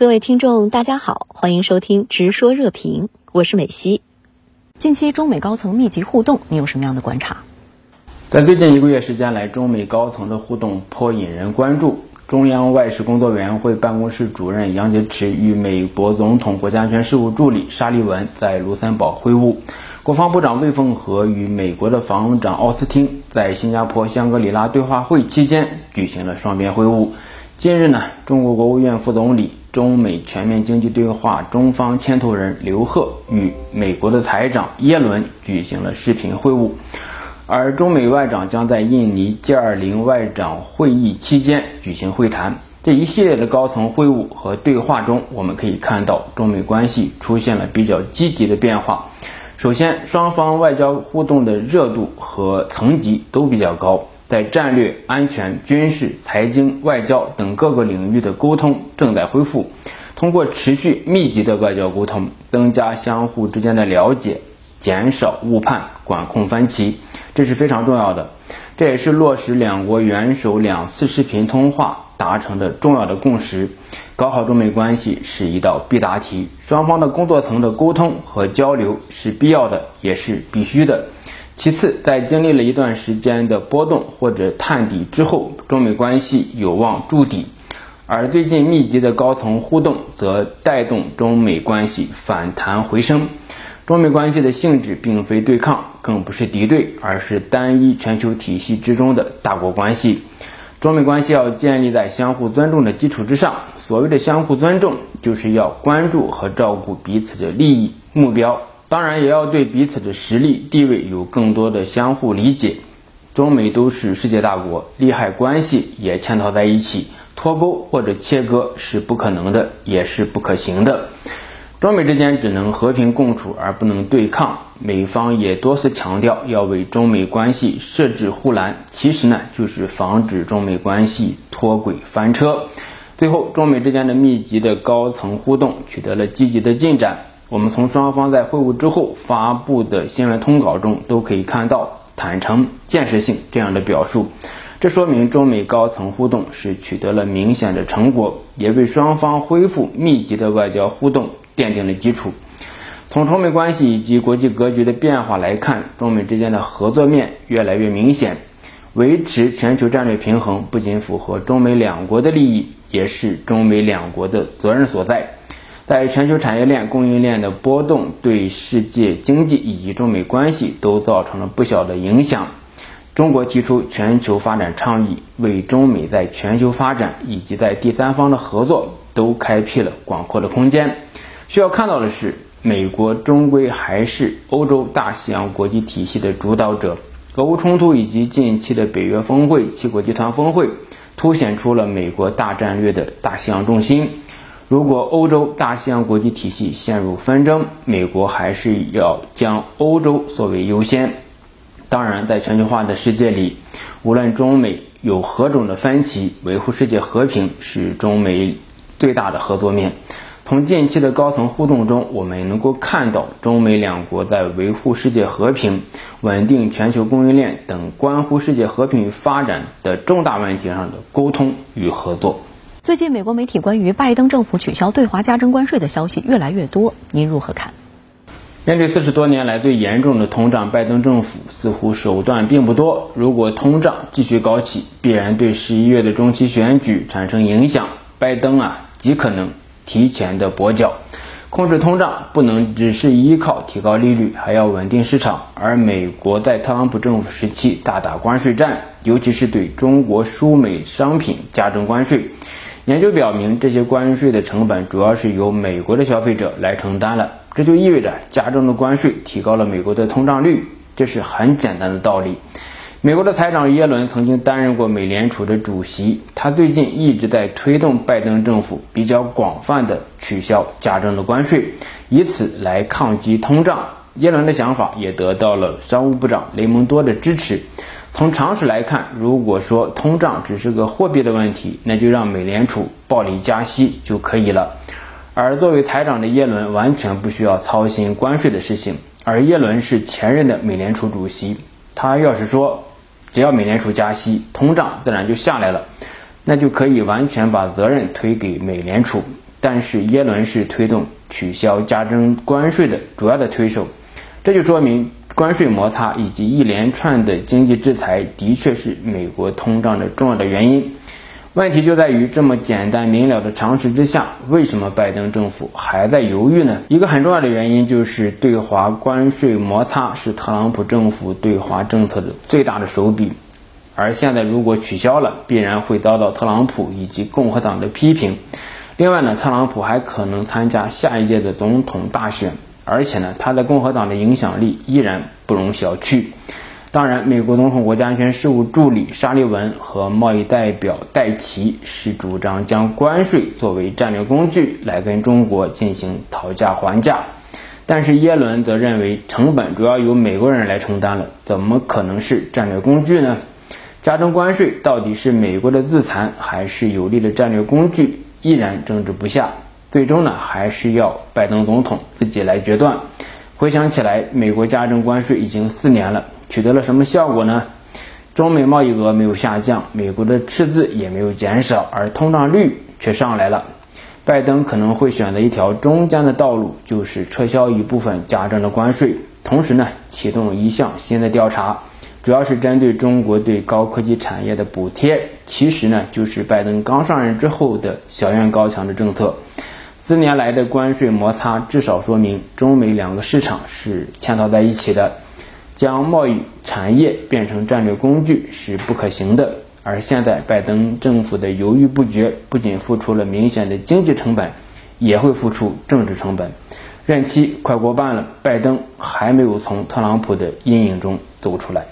各位听众，大家好，欢迎收听《直说热评》，我是美西。近期中美高层密集互动，你有什么样的观察？在最近一个月时间来，中美高层的互动颇引人关注。中央外事工作委员会办公室主任杨洁篪与美国总统国家安全事务助理沙利文在卢森堡会晤，国防部长魏凤和与美国的防长奥斯汀在新加坡香格里拉对话会期间举行了双边会晤。近日呢，中国国务院副总理、中美全面经济对话中方牵头人刘鹤与美国的财长耶伦举行了视频会晤。而中美外长将在印尼 G20 外长会议期间举行会谈。这一系列的高层会晤和对话中，我们可以看到中美关系出现了比较积极的变化。首先，双方外交互动的热度和层级都比较高，在战略、安全、军事、财经、外交等各个领域的沟通正在恢复。通过持续密集的外交沟通，增加相互之间的了解，减少误判，管控分歧。这是非常重要的，这也是落实两国元首两次视频通话达成的重要的共识。搞好中美关系是一道必答题，双方的工作层的沟通和交流是必要的，也是必须的。其次，在经历了一段时间的波动或者探底之后，中美关系有望筑底，而最近密集的高层互动则带动中美关系反弹回升。中美关系的性质并非对抗，更不是敌对，而是单一全球体系之中的大国关系。中美关系要建立在相互尊重的基础之上。所谓的相互尊重，就是要关注和照顾彼此的利益目标，当然也要对彼此的实力地位有更多的相互理解。中美都是世界大国，利害关系也嵌套在一起，脱钩或者切割是不可能的，也是不可行的。中美之间只能和平共处，而不能对抗。美方也多次强调要为中美关系设置护栏，其实呢，就是防止中美关系脱轨翻车。最后，中美之间的密集的高层互动取得了积极的进展。我们从双方在会晤之后发布的新闻通稿中都可以看到坦诚、建设性这样的表述，这说明中美高层互动是取得了明显的成果，也为双方恢复密集的外交互动。奠定了基础。从中美关系以及国际格局的变化来看，中美之间的合作面越来越明显。维持全球战略平衡不仅符合中美两国的利益，也是中美两国的责任所在。在全球产业链、供应链的波动，对世界经济以及中美关系都造成了不小的影响。中国提出全球发展倡议，为中美在全球发展以及在第三方的合作都开辟了广阔的空间。需要看到的是，美国终归还是欧洲大西洋国际体系的主导者。俄乌冲突以及近期的北约峰会、七国集团峰会，凸显出了美国大战略的大西洋重心。如果欧洲大西洋国际体系陷入纷争，美国还是要将欧洲作为优先。当然，在全球化的世界里，无论中美有何种的分歧，维护世界和平是中美最大的合作面。从近期的高层互动中，我们能够看到中美两国在维护世界和平、稳定全球供应链等关乎世界和平与发展的重大问题上的沟通与合作。最近，美国媒体关于拜登政府取消对华加征关税的消息越来越多，您如何看？面对四十多年来最严重的通胀，拜登政府似乎手段并不多。如果通胀继续高企，必然对十一月的中期选举产生影响。拜登啊，极可能。提前的跛脚，控制通胀不能只是依靠提高利率，还要稳定市场。而美国在特朗普政府时期大打关税战，尤其是对中国输美商品加征关税。研究表明，这些关税的成本主要是由美国的消费者来承担了，这就意味着加征的关税提高了美国的通胀率，这是很简单的道理。美国的财长耶伦曾经担任过美联储的主席，他最近一直在推动拜登政府比较广泛的取消加征的关税，以此来抗击通胀。耶伦的想法也得到了商务部长雷蒙多的支持。从常识来看，如果说通胀只是个货币的问题，那就让美联储暴力加息就可以了。而作为财长的耶伦完全不需要操心关税的事情，而耶伦是前任的美联储主席，他要是说。只要美联储加息，通胀自然就下来了，那就可以完全把责任推给美联储。但是耶伦是推动取消加征关税的主要的推手，这就说明关税摩擦以及一连串的经济制裁的确是美国通胀的重要的原因。问题就在于这么简单明了的常识之下，为什么拜登政府还在犹豫呢？一个很重要的原因就是对华关税摩擦是特朗普政府对华政策的最大的手笔，而现在如果取消了，必然会遭到特朗普以及共和党的批评。另外呢，特朗普还可能参加下一届的总统大选，而且呢，他在共和党的影响力依然不容小觑。当然，美国总统国家安全事务助理沙利文和贸易代表戴奇是主张将关税作为战略工具来跟中国进行讨价还价，但是耶伦则认为成本主要由美国人来承担了，怎么可能是战略工具呢？加征关税到底是美国的自残还是有利的战略工具，依然争执不下，最终呢还是要拜登总统自己来决断。回想起来，美国加征关税已经四年了。取得了什么效果呢？中美贸易额没有下降，美国的赤字也没有减少，而通胀率却上来了。拜登可能会选择一条中间的道路，就是撤销一部分加征的关税，同时呢，启动一项新的调查，主要是针对中国对高科技产业的补贴。其实呢，就是拜登刚上任之后的小院高墙的政策。四年来的关税摩擦，至少说明中美两个市场是嵌套在一起的。将贸易产业变成战略工具是不可行的，而现在拜登政府的犹豫不决，不仅付出了明显的经济成本，也会付出政治成本。任期快过半了，拜登还没有从特朗普的阴影中走出来。